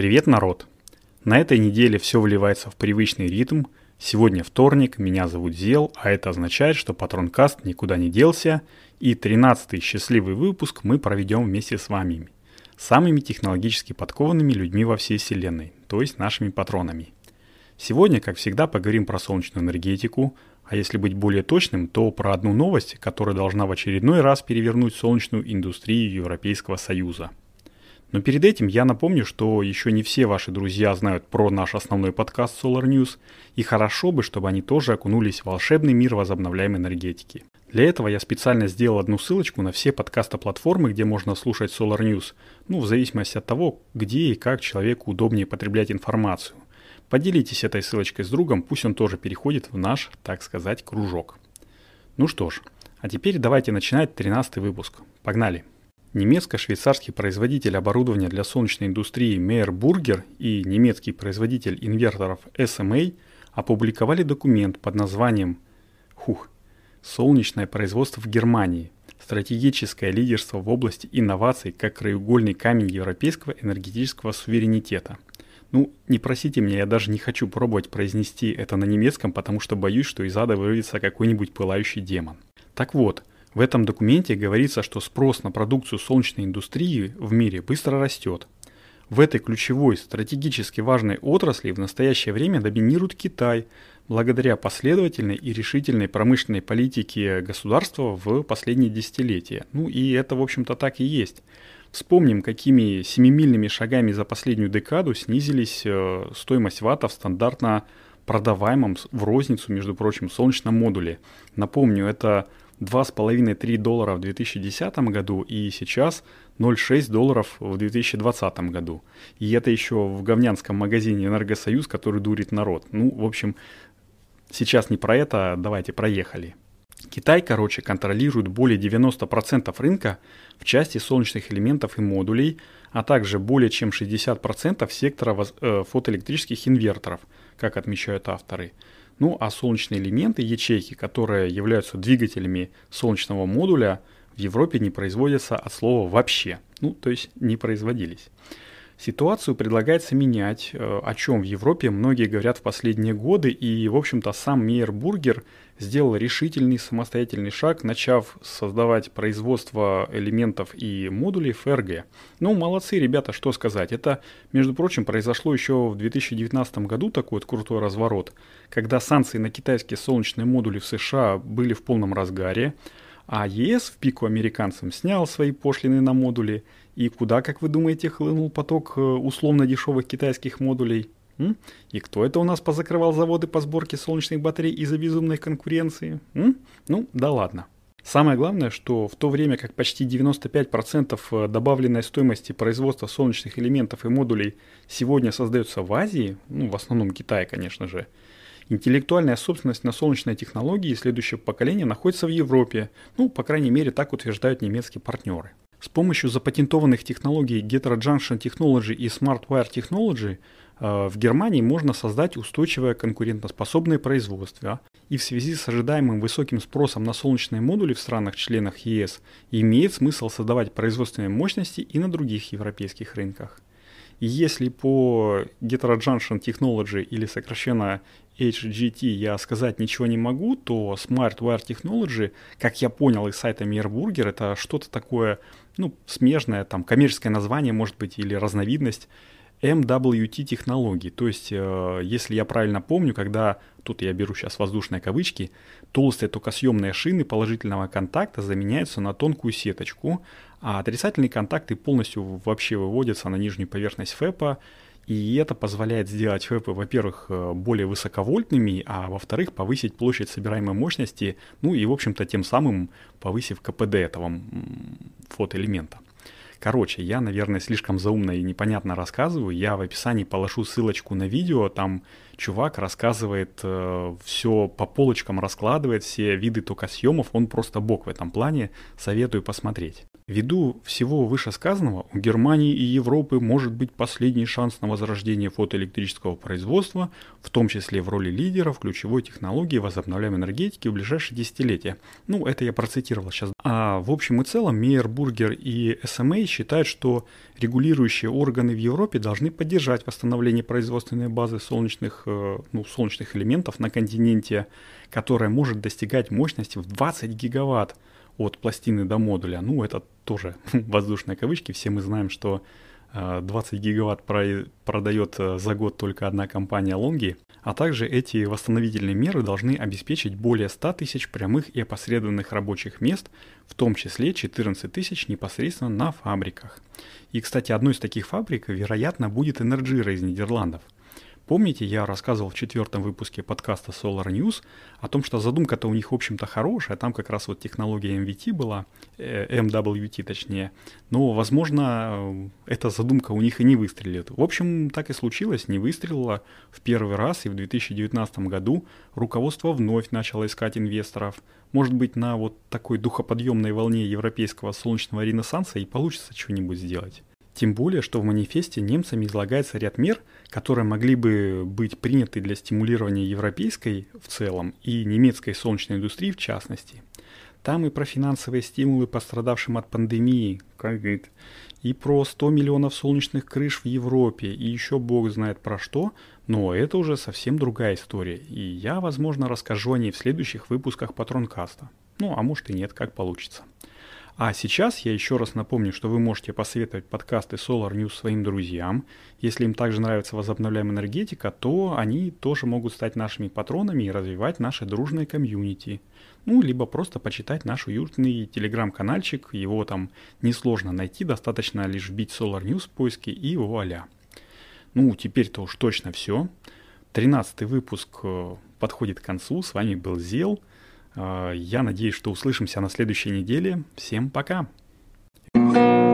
Привет, народ! На этой неделе все вливается в привычный ритм. Сегодня вторник, меня зовут Зел, а это означает, что Патронкаст никуда не делся, и 13-й счастливый выпуск мы проведем вместе с вами, самыми технологически подкованными людьми во всей вселенной, то есть нашими патронами. Сегодня, как всегда, поговорим про солнечную энергетику, а если быть более точным, то про одну новость, которая должна в очередной раз перевернуть солнечную индустрию Европейского Союза. Но перед этим я напомню, что еще не все ваши друзья знают про наш основной подкаст Solar News, и хорошо бы, чтобы они тоже окунулись в волшебный мир возобновляемой энергетики. Для этого я специально сделал одну ссылочку на все подкаста-платформы, где можно слушать Solar News, ну, в зависимости от того, где и как человеку удобнее потреблять информацию. Поделитесь этой ссылочкой с другом, пусть он тоже переходит в наш, так сказать, кружок. Ну что ж, а теперь давайте начинать 13 выпуск. Погнали! Немецко-швейцарский производитель оборудования для солнечной индустрии Meyer Burger и немецкий производитель инверторов SMA опубликовали документ под названием «Хух. Солнечное производство в Германии. Стратегическое лидерство в области инноваций как краеугольный камень европейского энергетического суверенитета». Ну, не просите меня, я даже не хочу пробовать произнести это на немецком, потому что боюсь, что из ада вырвется какой-нибудь пылающий демон. Так вот, в этом документе говорится, что спрос на продукцию солнечной индустрии в мире быстро растет. В этой ключевой стратегически важной отрасли в настоящее время доминирует Китай, благодаря последовательной и решительной промышленной политике государства в последние десятилетия. Ну и это, в общем-то, так и есть. Вспомним, какими семимильными шагами за последнюю декаду снизились э, стоимость ватта в стандартно продаваемом в розницу, между прочим, солнечном модуле. Напомню, это 2,5-3 доллара в 2010 году и сейчас 0,6 долларов в 2020 году. И это еще в говнянском магазине «Энергосоюз», который дурит народ. Ну, в общем, сейчас не про это, давайте проехали. Китай, короче, контролирует более 90% рынка в части солнечных элементов и модулей, а также более чем 60% сектора э, фотоэлектрических инверторов, как отмечают авторы. Ну а солнечные элементы, ячейки, которые являются двигателями солнечного модуля, в Европе не производятся от слова вообще. Ну, то есть не производились. Ситуацию предлагается менять, э, о чем в Европе многие говорят в последние годы, и, в общем-то, сам Мейер Бургер сделал решительный самостоятельный шаг, начав создавать производство элементов и модулей ФРГ. Ну, молодцы ребята, что сказать. Это, между прочим, произошло еще в 2019 году такой вот крутой разворот, когда санкции на китайские солнечные модули в США были в полном разгаре, а ЕС в пику американцам снял свои пошлины на модули – и куда, как вы думаете, хлынул поток э, условно дешевых китайских модулей? М? И кто это у нас позакрывал заводы по сборке солнечных батарей из-за безумной конкуренции? М? Ну, да ладно. Самое главное, что в то время как почти 95% э, добавленной стоимости производства солнечных элементов и модулей сегодня создается в Азии, ну, в основном Китае, конечно же, интеллектуальная собственность на солнечные технологии следующего поколения находится в Европе, ну, по крайней мере, так утверждают немецкие партнеры. С помощью запатентованных технологий Heterojunction Technology и SmartWire Technology э, в Германии можно создать устойчивое конкурентоспособное производство. И в связи с ожидаемым высоким спросом на солнечные модули в странах-членах ЕС имеет смысл создавать производственные мощности и на других европейских рынках. И если по Heterojunction Technology или сокращенно HGT я сказать ничего не могу, то Smart Wire Technology, как я понял из сайта Мирбургер, это что-то такое, ну, смежное, там, коммерческое название, может быть, или разновидность MWT технологий. То есть, э, если я правильно помню, когда, тут я беру сейчас воздушные кавычки, толстые токосъемные шины положительного контакта заменяются на тонкую сеточку, а отрицательные контакты полностью вообще выводятся на нижнюю поверхность ФЭПа, и это позволяет сделать ФЭПы, во-первых, э, более высоковольтными, а во-вторых, повысить площадь собираемой мощности, ну и, в общем-то, тем самым повысив КПД этого фотоэлемента. Короче, я, наверное, слишком заумно и непонятно рассказываю. Я в описании положу ссылочку на видео. Там чувак рассказывает э, все по полочкам, раскладывает все виды токосъемов. Он просто бог в этом плане. Советую посмотреть. Ввиду всего вышесказанного, у Германии и Европы может быть последний шанс на возрождение фотоэлектрического производства, в том числе в роли лидера в ключевой технологии возобновляемой энергетики в ближайшие десятилетия. Ну, это я процитировал сейчас. А в общем и целом Мейер, Бургер и СМА считают, что регулирующие органы в Европе должны поддержать восстановление производственной базы солнечных, э, ну, солнечных элементов на континенте, которая может достигать мощности в 20 гигаватт от пластины до модуля. Ну, это тоже воздушные кавычки. Все мы знаем, что 20 э, гигаватт продает э, за год только одна компания Longi, а также эти восстановительные меры должны обеспечить более 100 тысяч прямых и опосредованных рабочих мест, в том числе 14 тысяч непосредственно на фабриках. И, кстати, одной из таких фабрик, вероятно, будет Energira из Нидерландов – Помните, я рассказывал в четвертом выпуске подкаста Solar News о том, что задумка-то у них, в общем-то, хорошая, там как раз вот технология MVT была, э, MWT точнее, но, возможно, эта задумка у них и не выстрелит. В общем, так и случилось, не выстрелила в первый раз, и в 2019 году руководство вновь начало искать инвесторов. Может быть, на вот такой духоподъемной волне европейского солнечного ренессанса и получится что-нибудь сделать. Тем более, что в манифесте немцами излагается ряд мер, которые могли бы быть приняты для стимулирования европейской в целом и немецкой солнечной индустрии в частности. Там и про финансовые стимулы пострадавшим от пандемии, COVID, и про 100 миллионов солнечных крыш в Европе, и еще бог знает про что, но это уже совсем другая история, и я, возможно, расскажу о ней в следующих выпусках Патронкаста. Ну, а может и нет, как получится. А сейчас я еще раз напомню, что вы можете посоветовать подкасты Solar News своим друзьям. Если им также нравится возобновляемая энергетика, то они тоже могут стать нашими патронами и развивать наше дружное комьюнити. Ну, либо просто почитать наш уютный телеграм-канальчик, его там несложно найти, достаточно лишь вбить Solar News в поиске и вуаля. Ну, теперь-то уж точно все. Тринадцатый выпуск э, подходит к концу. С вами был Зел. Э, я надеюсь, что услышимся на следующей неделе. Всем пока! thank you